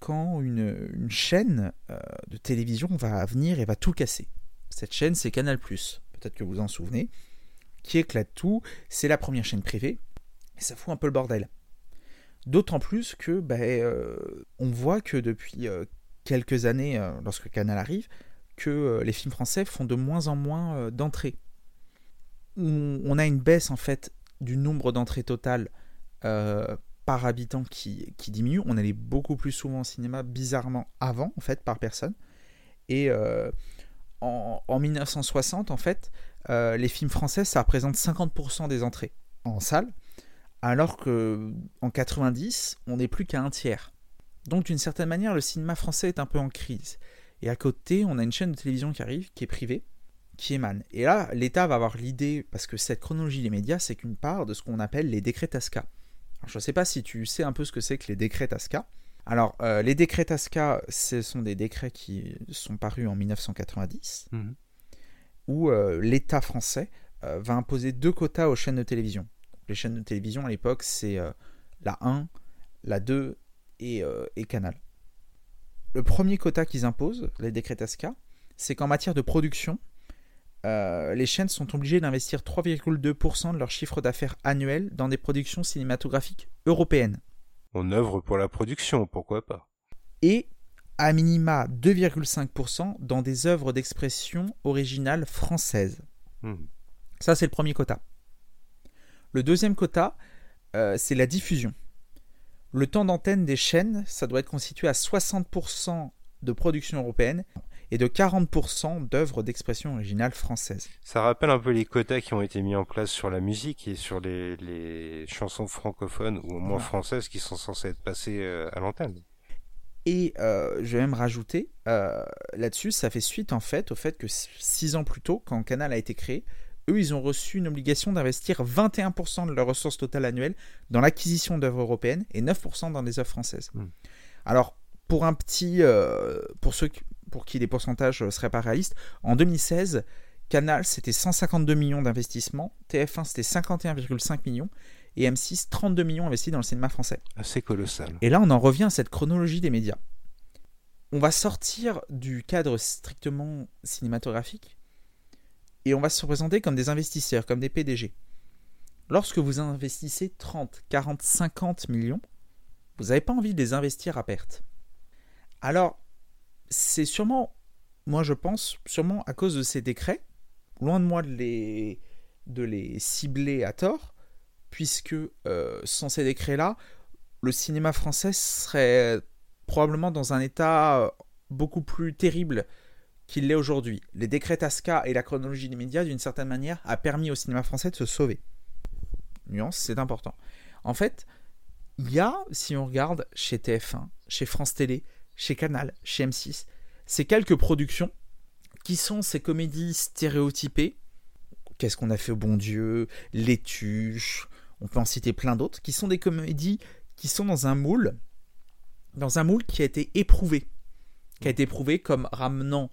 Speaker 2: quand une, chaîne euh, de télévision va venir et va tout casser. Cette chaîne, c'est Canal ⁇ peut-être que vous en souvenez, qui éclate tout, c'est la première chaîne privée, et ça fout un peu le bordel. D'autant plus que ben, euh, on voit que depuis euh, quelques années, lorsque Canal arrive, que les films français font de moins en moins d'entrées. On a une baisse en fait du nombre d'entrées totales euh, par habitant qui, diminue. On allait beaucoup plus souvent au cinéma, bizarrement, avant, en fait, par personne. Et euh, en, 1960, en fait, euh, les films français, ça représente 50% des entrées en salle, alors que en 90, on n'est plus qu'à un tiers. Donc, d'une certaine manière, le cinéma français est un peu en crise. Et à côté, on a une chaîne de télévision qui arrive, qui est privée, qui émane. Et là, l'État va avoir l'idée, parce que cette chronologie des médias, c'est qu'une part de ce qu'on appelle les décrets TASCA. je ne sais pas si tu sais un peu ce que c'est que les décrets TASCA. Alors, euh, les décrets TASCA, ce sont des décrets qui sont parus en 1990, mhm. où euh, l'État français euh, va imposer deux quotas aux chaînes de télévision. Les chaînes de télévision à l'époque, c'est la 1, la 2 et, et Canal. Le premier quota qu'ils imposent, les décrets TASCA, c'est qu'en matière de production, euh, les chaînes sont obligées d'investir 3,2% de leur chiffre d'affaires annuel dans des productions cinématographiques européennes.
Speaker 1: On œuvre pour la production, pourquoi pas?
Speaker 2: Et à minima 2,5% dans des œuvres d'expression originale française.
Speaker 1: Hmm.
Speaker 2: Ça, c'est le premier quota. Le deuxième quota, euh, c'est la diffusion. Le temps d'antenne des chaînes, ça doit être constitué à 60% de production européenne et de 40% d'œuvres d'expression originale française.
Speaker 1: Ça rappelle un peu les quotas qui ont été mis en place sur la musique et sur les, les chansons francophones ou au moins
Speaker 2: Voilà.
Speaker 1: françaises qui sont censées être passées euh, à l'antenne.
Speaker 2: Et euh, je vais même rajouter euh, là-dessus, ça fait suite en fait au fait que six ans plus tôt, quand Canal a été créé, eux, ils ont reçu une obligation d'investir 21% de leurs ressources totales annuelles dans l'acquisition d'œuvres européennes et 9% dans des œuvres françaises.
Speaker 1: Hmm.
Speaker 2: Alors, pour un petit, euh, pour ceux qui- pour qui les pourcentages ne seraient pas réalistes, en 2016, Canal c'était 152 millions d'investissements, TF1 c'était 51,5 millions et M6 32 millions investis dans le cinéma français.
Speaker 1: Assez colossal.
Speaker 2: Et là, on en revient à cette chronologie des médias. On va sortir du cadre strictement cinématographique et on va se présenter comme des investisseurs, comme des PDG. Lorsque vous investissez 30, 40, 50 millions, vous n'avez pas envie de les investir à perte. Alors, c'est sûrement, moi je pense, sûrement à cause de ces décrets, loin de moi de les, de les cibler à tort, puisque euh, sans ces décrets-là, le cinéma français serait probablement dans un état euh, beaucoup plus terrible qu'il l'est aujourd'hui. Les décrets TASCA et la chronologie des médias, d'une certaine manière, a permis au cinéma français de se sauver. Nuance, c'est important. En fait, il y a, si on regarde chez TF1, chez France Télé, chez Canal, chez M6, ces quelques productions qui sont ces comédies stéréotypées. Qu'est-ce qu'on a fait au bon Dieu Les Tuches, on peut en citer plein d'autres, qui sont des comédies qui sont dans un moule, dans un moule qui a été éprouvé, qui a été éprouvé comme ramenant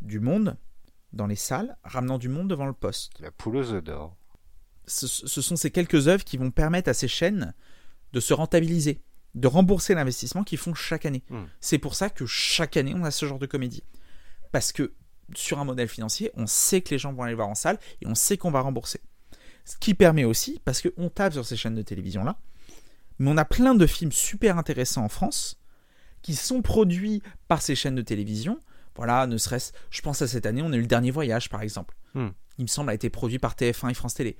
Speaker 2: du monde dans les salles, ramenant du monde devant le poste.
Speaker 1: La poule aux œufs d'or.
Speaker 2: Ce, ce sont ces quelques œuvres qui vont permettre à ces chaînes de se rentabiliser, de rembourser l'investissement qu'ils font chaque année.
Speaker 1: Mm.
Speaker 2: C'est pour ça que chaque année, on a ce genre de comédie. Parce que sur un modèle financier, on sait que les gens vont aller voir en salle et on sait qu'on va rembourser. Ce qui permet aussi, parce qu'on tape sur ces chaînes de télévision-là, mais on a plein de films super intéressants en France qui sont produits par ces chaînes de télévision. Voilà, ne serait-ce, je pense à cette année, on a eu le dernier voyage par exemple.
Speaker 1: Hmm.
Speaker 2: Il me semble a été produit par TF1 et France Télé.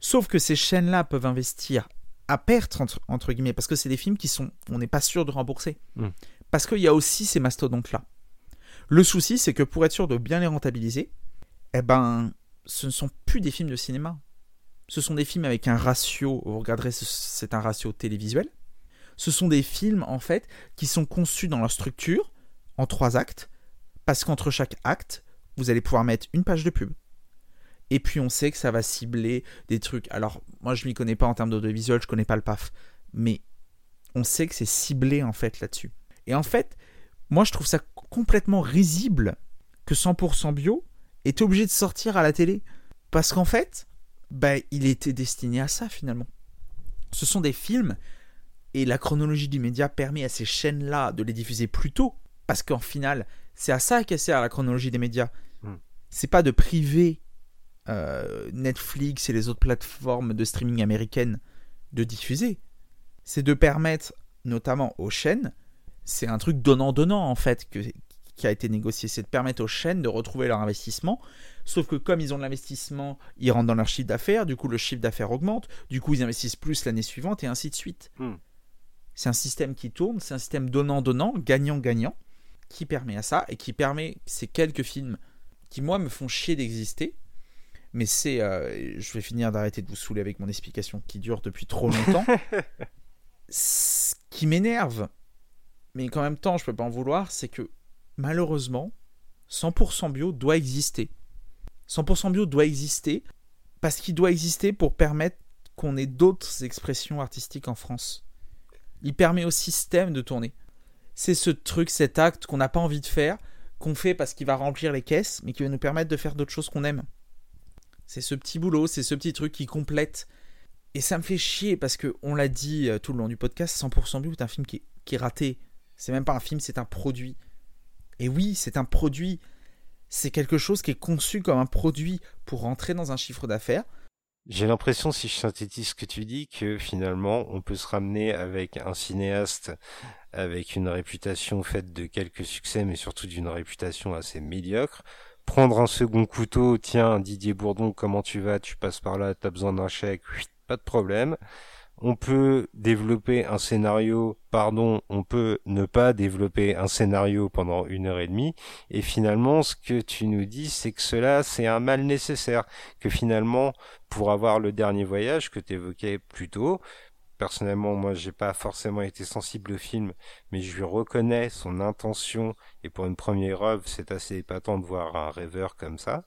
Speaker 2: Sauf que ces chaînes-là peuvent investir à perte entre, entre guillemets parce que c'est des films qui sont, on n'est pas sûr de rembourser.
Speaker 1: Hmm.
Speaker 2: Parce qu'il y a aussi ces mastodontes-là. Le souci, c'est que pour être sûr de bien les rentabiliser, eh ben, ce ne sont plus des films de cinéma. Ce sont des films avec un ratio, vous regarderez, ce- c'est un ratio télévisuel. Ce sont des films, en fait, qui sont conçus dans leur structure, en trois actes, parce qu'entre chaque acte, vous allez pouvoir mettre une page de pub. Et puis on sait que ça va cibler des trucs. Alors, moi je m'y connais pas en termes d'audiovisuel, je connais pas le PAF. Mais on sait que c'est ciblé en fait là-dessus. Et en fait, moi je trouve ça complètement risible que 100% bio est obligé de sortir à la télé. Parce qu'en fait, bah, il était destiné à ça finalement. Ce sont des films et la chronologie du média permet à ces chaînes-là de les diffuser plus tôt. Parce qu'en final, c'est à ça qu'elle sert la chronologie des médias.
Speaker 1: Mm.
Speaker 2: C'est pas de priver euh, Netflix et les autres plateformes de streaming américaines de diffuser. C'est de permettre, notamment aux chaînes, c'est un truc donnant-donnant en fait que, qui a été négocié, c'est de permettre aux chaînes de retrouver leur investissement. Sauf que comme ils ont de l'investissement, ils rentrent dans leur chiffre d'affaires, du coup le chiffre d'affaires augmente, du coup ils investissent plus l'année suivante et ainsi de suite.
Speaker 1: Hmm.
Speaker 2: C'est un système qui tourne, c'est un système donnant-donnant, gagnant-gagnant, qui permet à ça et qui permet ces quelques films qui moi me font chier d'exister. Mais c'est, euh, je vais finir d'arrêter de vous saouler avec mon explication qui dure depuis trop longtemps. Ce qui m'énerve, mais qu'en même temps je peux pas en vouloir, c'est que malheureusement, 100% bio doit exister. 100% bio doit exister parce qu'il doit exister pour permettre qu'on ait d'autres expressions artistiques en France. Il permet au système de tourner. C'est ce truc, cet acte qu'on n'a pas envie de faire, qu'on fait parce qu'il va remplir les caisses, mais qui va nous permettre de faire d'autres choses qu'on aime. C'est ce petit boulot, c'est ce petit truc qui complète. Et ça me fait chier parce que on l'a dit euh, tout le long du podcast, 100% bio est un film qui est, qui est raté. C'est même pas un film, c'est un produit. Et oui, c'est un produit, C'est quelque chose qui est conçu comme un produit pour rentrer dans un chiffre d'affaires.
Speaker 1: J'ai l'impression, si je synthétise ce que tu dis, que finalement, on peut se ramener avec un cinéaste avec une réputation faite de quelques succès, mais surtout d'une réputation assez médiocre. Prendre un second couteau, tiens, Didier Bourdon, comment tu vas? Tu passes par là, t'as besoin d'un chèque, pas de problème. On peut développer un scénario, pardon, on peut ne pas développer un scénario pendant une heure et demie, et finalement, ce que tu nous dis, c'est que cela, c'est un mal nécessaire, que finalement, pour avoir le dernier voyage que tu évoquais plus tôt, personnellement, moi, j'ai pas forcément été sensible au film, mais je lui reconnais son intention, et pour une première œuvre, c'est assez épatant de voir un rêveur comme ça.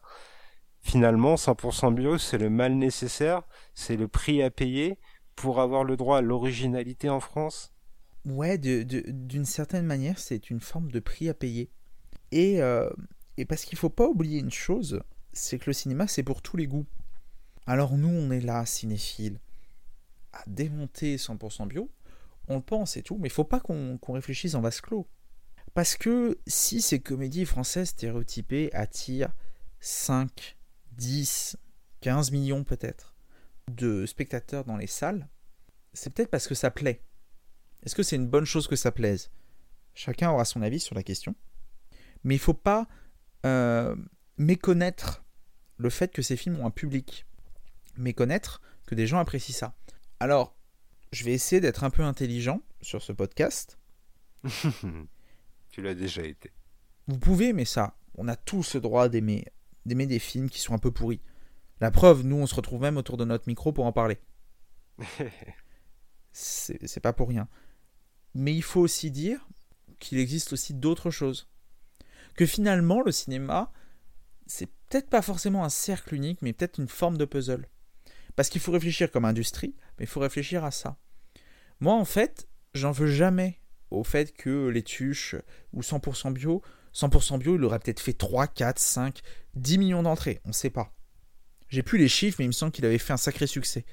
Speaker 1: Finalement, 100% bio, c'est le mal nécessaire, c'est le prix à payer, pour avoir le droit à l'originalité en France
Speaker 2: Ouais, d'une certaine manière, c'est une forme de prix à payer. Et, euh, et parce qu'il faut pas oublier une chose, c'est que le cinéma, c'est pour tous les goûts. Alors nous, on est là, cinéphiles, à démonter 100% bio, on le pense et tout, mais il faut pas qu'on réfléchisse en vase clos. Parce que si ces comédies françaises stéréotypées attirent 5, 10, 15 millions peut-être, de spectateurs dans les salles, c'est peut-être parce que ça plaît. Est-ce que c'est une bonne chose que ça plaise? Chacun aura son avis sur la question. Mais il faut pas euh, méconnaître le fait que ces films ont un public. Méconnaître que des gens apprécient ça. Alors, je vais essayer d'être un peu intelligent sur ce podcast.
Speaker 1: tu l'as déjà été.
Speaker 2: Vous pouvez aimer ça. On a tous le droit d'aimer, d'aimer des films qui sont un peu pourris. La preuve, nous, on se retrouve même autour de notre micro pour en parler. c'est pas pour rien. Mais il faut aussi dire qu'il existe aussi d'autres choses. Que finalement, le cinéma, c'est peut-être pas forcément un cercle unique, mais peut-être une forme de puzzle. Parce qu'il faut réfléchir comme industrie, mais il faut réfléchir à ça. Moi, en fait, j'en veux jamais au fait que les tuches ou 100% bio, 100% bio, il aurait peut-être fait 3, 4, 5, 10 millions d'entrées, on ne sait pas. J'ai plus les chiffres, mais il me semble qu'il avait fait un sacré succès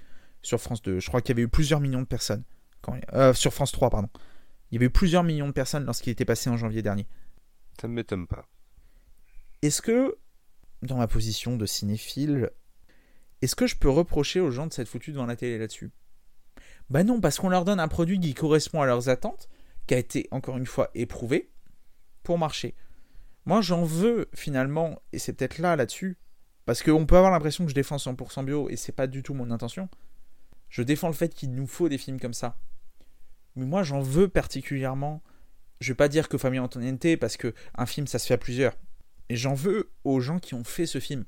Speaker 2: sur France 2. Je crois qu'il y avait eu plusieurs millions de personnes. Quand... Euh, sur France 3, pardon. Il y avait eu plusieurs millions de personnes lorsqu'il était passé en janvier dernier.
Speaker 1: Ça ne m'étonne pas.
Speaker 2: Est-ce que, dans ma position de cinéphile, est-ce que je peux reprocher aux gens de s'être foutus devant la télé là-dessus? Bah non, parce qu'on leur donne un produit qui correspond à leurs attentes, qui a été encore une fois éprouvé, pour marcher. Moi, j'en veux finalement, et c'est peut-être là, là-dessus, parce qu'on peut avoir l'impression que je défends 100% bio, et c'est pas du tout mon intention. Je défends le fait qu'il nous faut des films comme ça. Mais moi, j'en veux particulièrement. Je vais pas dire que Famille Antoniente, parce que un film, ça se fait à plusieurs. Et j'en veux aux gens qui ont fait ce film.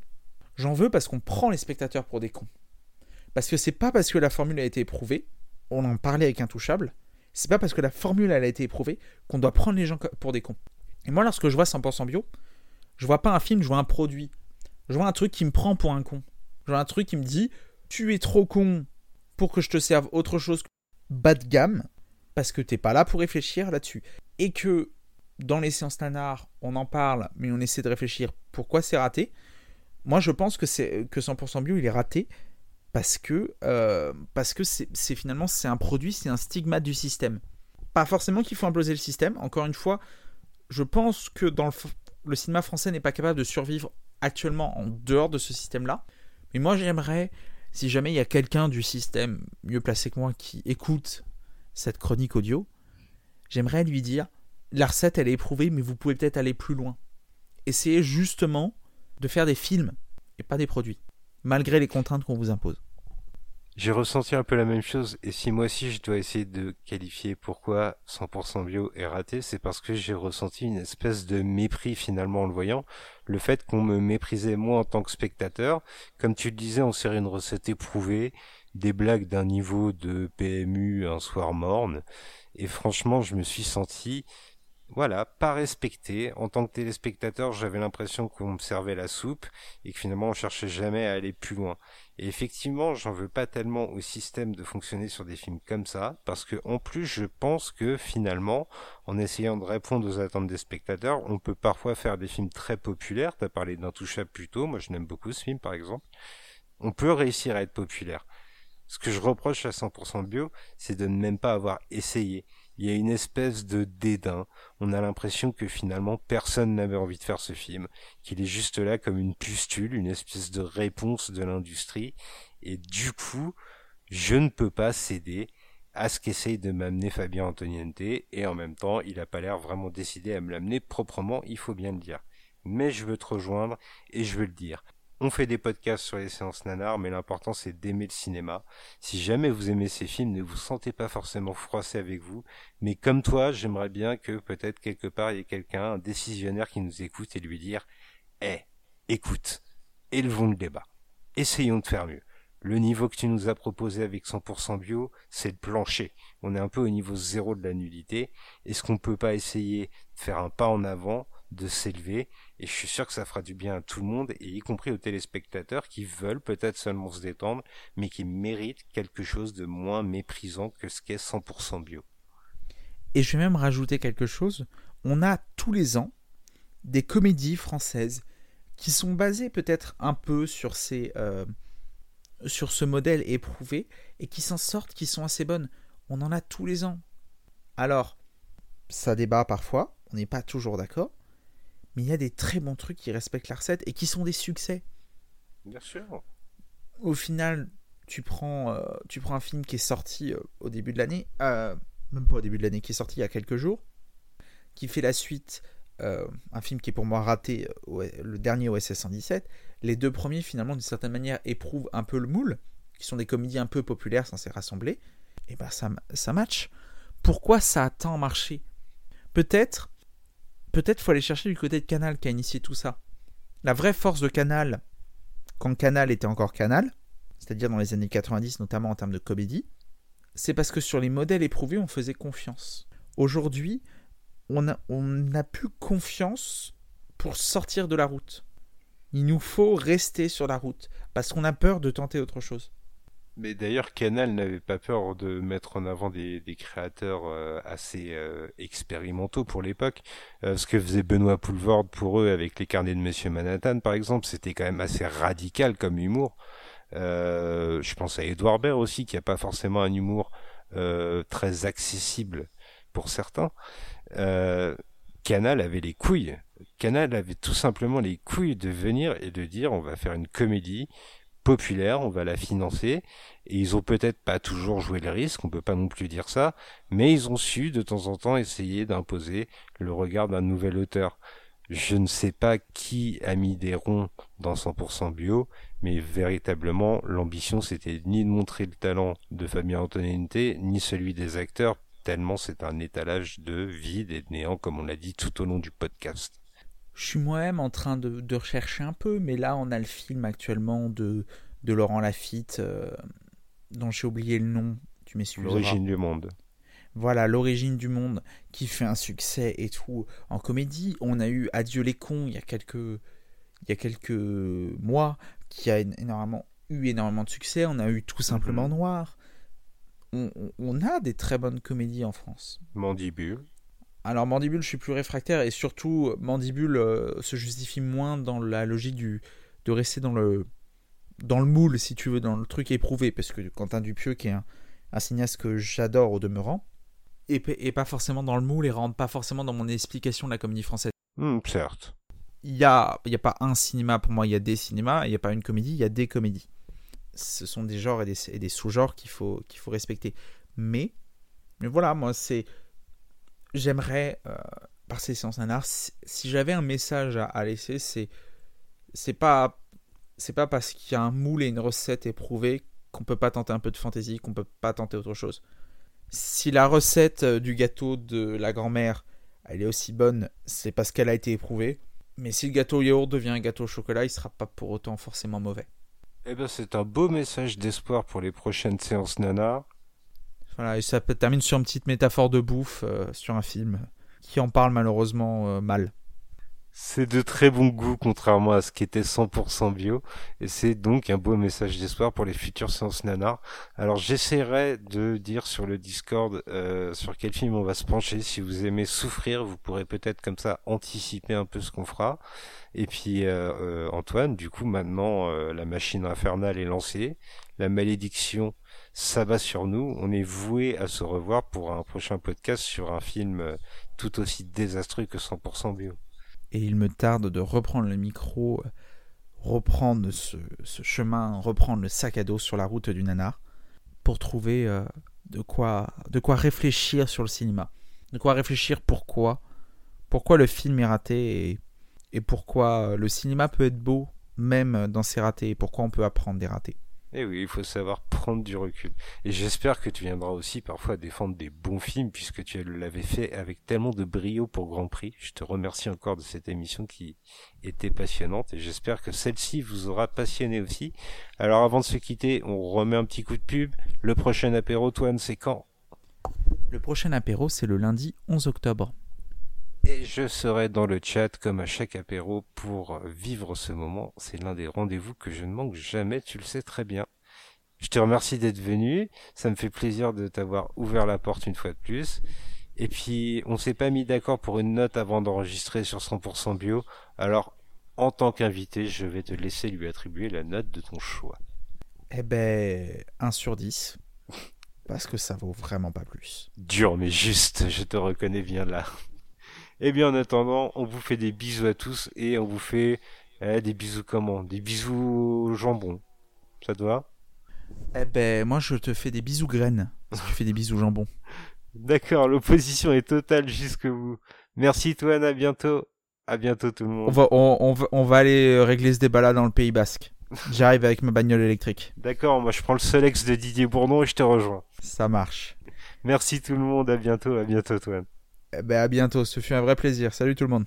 Speaker 2: J'en veux parce qu'on prend les spectateurs pour des cons. Parce que c'est pas parce que la formule a été éprouvée, on en parlait avec Intouchable, c'est pas parce que la formule a été éprouvée qu'on doit prendre les gens pour des cons. Et moi, lorsque je vois 100% bio, je vois pas un film, je vois un produit. Je vois un truc qui me prend pour un con. Je vois un truc qui me dit Tu es trop con pour que je te serve autre chose que bas de gamme, parce que t'es pas là pour réfléchir là-dessus. Et que dans les séances nanar, on en parle, mais on essaie de réfléchir pourquoi c'est raté. Moi, je pense que, c'est, que 100% bio, il est raté parce que, euh, parce que c'est, finalement c'est un produit, c'est un stigmate du système. Pas forcément qu'il faut imploser le système. Encore une fois, je pense que dans le, le cinéma français n'est pas capable de survivre actuellement en dehors de ce système-là. Mais moi, j'aimerais, si jamais il y a quelqu'un du système mieux placé que moi qui écoute cette chronique audio, j'aimerais lui dire la recette, elle est éprouvée, mais vous pouvez peut-être aller plus loin. Essayez justement de faire des films et pas des produits, malgré les contraintes qu'on vous impose.
Speaker 1: J'ai ressenti un peu la même chose, et si moi aussi je dois essayer de qualifier pourquoi 100% bio est raté, c'est parce que j'ai ressenti une espèce de mépris finalement en le voyant, le fait qu'on me méprisait moi en tant que spectateur, comme tu le disais, on serait une recette éprouvée, des blagues d'un niveau de PMU un soir morne, et franchement je me suis senti voilà, pas respecté. En tant que téléspectateur, j'avais l'impression qu'on me servait la soupe et que finalement on cherchait jamais à aller plus loin. Et effectivement, j'en veux pas tellement au système de fonctionner sur des films comme ça, parce que en plus, je pense que finalement, en essayant de répondre aux attentes des spectateurs, on peut parfois faire des films très populaires. T'as parlé d'Intouchable plus tôt, moi je n'aime beaucoup ce film par exemple. On peut réussir à être populaire. Ce que je reproche à 100% bio, c'est de ne même pas avoir essayé il y a une espèce de dédain. On a l'impression que finalement personne n'avait envie de faire ce film, qu'il est juste là comme une pustule, une espèce de réponse de l'industrie. Et du coup, je ne peux pas céder à ce qu'essaye de m'amener Fabien Antoniente, et en même temps, il n'a pas l'air vraiment décidé à me l'amener proprement, il faut bien le dire. Mais je veux te rejoindre, et je veux le dire. On fait des podcasts sur les séances nanar, mais l'important c'est d'aimer le cinéma. Si jamais vous aimez ces films, ne vous sentez pas forcément froissé avec vous, mais comme toi, j'aimerais bien que peut-être quelque part il y ait quelqu'un, un décisionnaire qui nous écoute et lui dire Eh, écoute, élevons le débat. Essayons de faire mieux. Le niveau que tu nous as proposé avec 100% bio, c'est le plancher. On est un peu au niveau zéro de la nudité. Est-ce qu'on peut pas essayer de faire un pas en avant de s'élever et je suis sûr que ça fera du bien à tout le monde et y compris aux téléspectateurs qui veulent peut-être seulement se détendre mais qui méritent quelque chose de moins méprisant que ce qu'est 100% bio.
Speaker 2: Et je vais même rajouter quelque chose, on a tous les ans des comédies françaises qui sont basées peut-être un peu sur ces euh, sur ce modèle éprouvé et qui s'en sortent, qui sont assez bonnes. On en a tous les ans. Alors, ça débat parfois, on n'est pas toujours d'accord, mais il y a des très bons trucs qui respectent la recette et qui sont des succès.
Speaker 1: Bien sûr.
Speaker 2: Au final, tu prends, euh, tu prends un film qui est sorti euh, au début de l'année, euh, même pas au début de l'année, qui est sorti il y a quelques jours, qui fait la suite, un film qui est pour moi raté, le dernier OSS 117. Les deux premiers, finalement, d'une certaine manière, éprouvent un peu le moule, qui sont des comédies un peu populaires censées rassembler. Et ben ça, ça match. Pourquoi ça a tant marché? Peut-être peut-être faut aller chercher du côté de Canal qui a initié tout ça. La vraie force de Canal, quand Canal était encore Canal, c'est-à-dire dans les années 90 notamment en termes de comédie, c'est parce que sur les modèles éprouvés, on faisait confiance. Aujourd'hui, on n'a plus confiance pour sortir de la route. Il nous faut rester sur la route, parce qu'on a peur de tenter autre chose.
Speaker 1: Mais d'ailleurs, Canal n'avait pas peur de mettre en avant des, créateurs euh, assez euh, expérimentaux pour l'époque. Euh, ce que faisait Benoît Poulvord pour eux avec les carnets de Monsieur Manhattan, par exemple, c'était quand même assez radical comme humour. je pense à Edouard Baird aussi, qui a pas forcément un humour très accessible pour certains. Canal avait les couilles. Canal avait tout simplement les couilles de venir et de dire on va faire une comédie populaire, on va la financer. Et ils ont peut-être pas toujours joué le risque, on peut pas non plus dire ça, mais ils ont su de temps en temps essayer d'imposer le regard d'un nouvel auteur. Je ne sais pas qui a mis des ronds dans 100% bio, mais véritablement l'ambition c'était ni de montrer le talent de Fabien Antonente, ni celui des acteurs, tellement c'est un étalage de vide et de néant comme on l'a dit tout au long du podcast.
Speaker 2: Je suis moi-même en train de, rechercher un peu, mais là on a le film actuellement de, de Laurent Lafitte, euh, dont j'ai oublié le nom, tu m'excuseras.
Speaker 1: L'origine du monde.
Speaker 2: Voilà, l'origine du monde, qui fait un succès et tout en comédie. On a eu Adieu les cons il y a quelques, il y a quelques mois, qui a énormément, eu énormément de succès. On a eu Tout simplement mhm. Noir. On, on, a des très bonnes comédies en France.
Speaker 1: Mandibule.
Speaker 2: Alors Mandibule, je suis plus réfractaire et surtout Mandibule euh, se justifie moins dans la logique du de rester dans le dans le moule si tu veux dans le truc éprouvé parce que Quentin Dupieux qui est un, cinéaste que j'adore au demeurant et, et, pas forcément dans le moule et rentre pas forcément dans mon explication de la comédie française.
Speaker 1: Hmm, certes.
Speaker 2: Il y a il y a pas un cinéma pour moi, il y a des cinémas, il n'y a pas une comédie, il y a des comédies. Ce sont des genres et des, et des sous-genres qu'il faut qu'il faut respecter. Mais mais voilà, moi c'est j'aimerais, euh, par ces séances nanar, si, j'avais un message à, laisser, c'est c'est pas c'est pas parce qu'il y a un moule et une recette éprouvée qu'on peut pas tenter un peu de fantaisie, qu'on peut pas tenter autre chose. Si la recette euh, du gâteau de la grand-mère, elle est aussi bonne, c'est parce qu'elle a été éprouvée. Mais si le gâteau au yaourt devient un gâteau au chocolat, il sera pas pour autant forcément mauvais.
Speaker 1: Eh ben, c'est un beau message d'espoir pour les prochaines séances nanar.
Speaker 2: Voilà, et ça termine sur une petite métaphore de bouffe euh, sur un film qui en parle malheureusement euh, mal.
Speaker 1: C'est de très bon goût, contrairement à ce qui était 100% bio. Et c'est donc un beau message d'espoir pour les futures séances nanar. Alors j'essaierai de dire sur le Discord euh, sur quel film on va se pencher. Si vous aimez souffrir, vous pourrez peut-être comme ça anticiper un peu ce qu'on fera. Et puis Antoine, du coup maintenant la machine infernale est lancée. La malédiction s'abat sur nous. On est voué à se revoir pour un prochain podcast sur un film tout aussi désastreux que 100% bio
Speaker 2: et il me tarde de reprendre le micro, reprendre ce, chemin, reprendre le sac à dos sur la route du nanar pour trouver euh, de, quoi, de quoi réfléchir sur le cinéma. De quoi réfléchir pourquoi, pourquoi le film est raté et, et pourquoi le cinéma peut être beau même dans ses ratés et pourquoi on peut apprendre des ratés.
Speaker 1: Eh oui, il faut savoir prendre du recul. Et j'espère que tu viendras aussi parfois défendre des bons films, puisque tu l'avais fait avec tellement de brio pour Grand Prix. Je te remercie encore de cette émission qui était passionnante, et j'espère que celle-ci vous aura passionné aussi. Alors avant de se quitter, on remet un petit coup de pub. Le prochain apéro, Toine, c'est quand?
Speaker 2: Le prochain apéro, c'est le lundi 11 octobre.
Speaker 1: Et je serai dans le chat comme à chaque apéro pour vivre ce moment. C'est l'un des rendez-vous que je ne manque jamais, tu le sais très bien. Je te remercie d'être venu. Ça me fait plaisir de t'avoir ouvert la porte une fois de plus. Et puis, on s'est pas mis d'accord pour une note avant d'enregistrer sur 100% bio. Alors, en tant qu'invité, je vais te laisser lui attribuer la note de ton choix.
Speaker 2: Eh ben, 1 sur 10. Parce que ça vaut vraiment pas plus.
Speaker 1: Dur mais juste, je te reconnais bien là. Eh bien, en attendant, on vous fait des bisous à tous et on vous fait eh, des bisous comment? Des bisous jambon. Ça te va?
Speaker 2: Eh ben, moi, je te fais des bisous graines. Si tu fais des bisous jambon.
Speaker 1: D'accord, l'opposition est totale jusque vous. Merci, Toine, à bientôt. À bientôt, tout le monde.
Speaker 2: On va, on, va, on va aller régler ce débat-là dans le Pays Basque. J'arrive avec ma bagnole électrique.
Speaker 1: D'accord, moi je prends le Solex de Didier Bourdon et je te rejoins.
Speaker 2: Ça marche.
Speaker 1: Merci tout le monde, à bientôt, à bientôt, Toine.
Speaker 2: Eh ben à bientôt, ce fut un vrai plaisir. Salut tout le monde.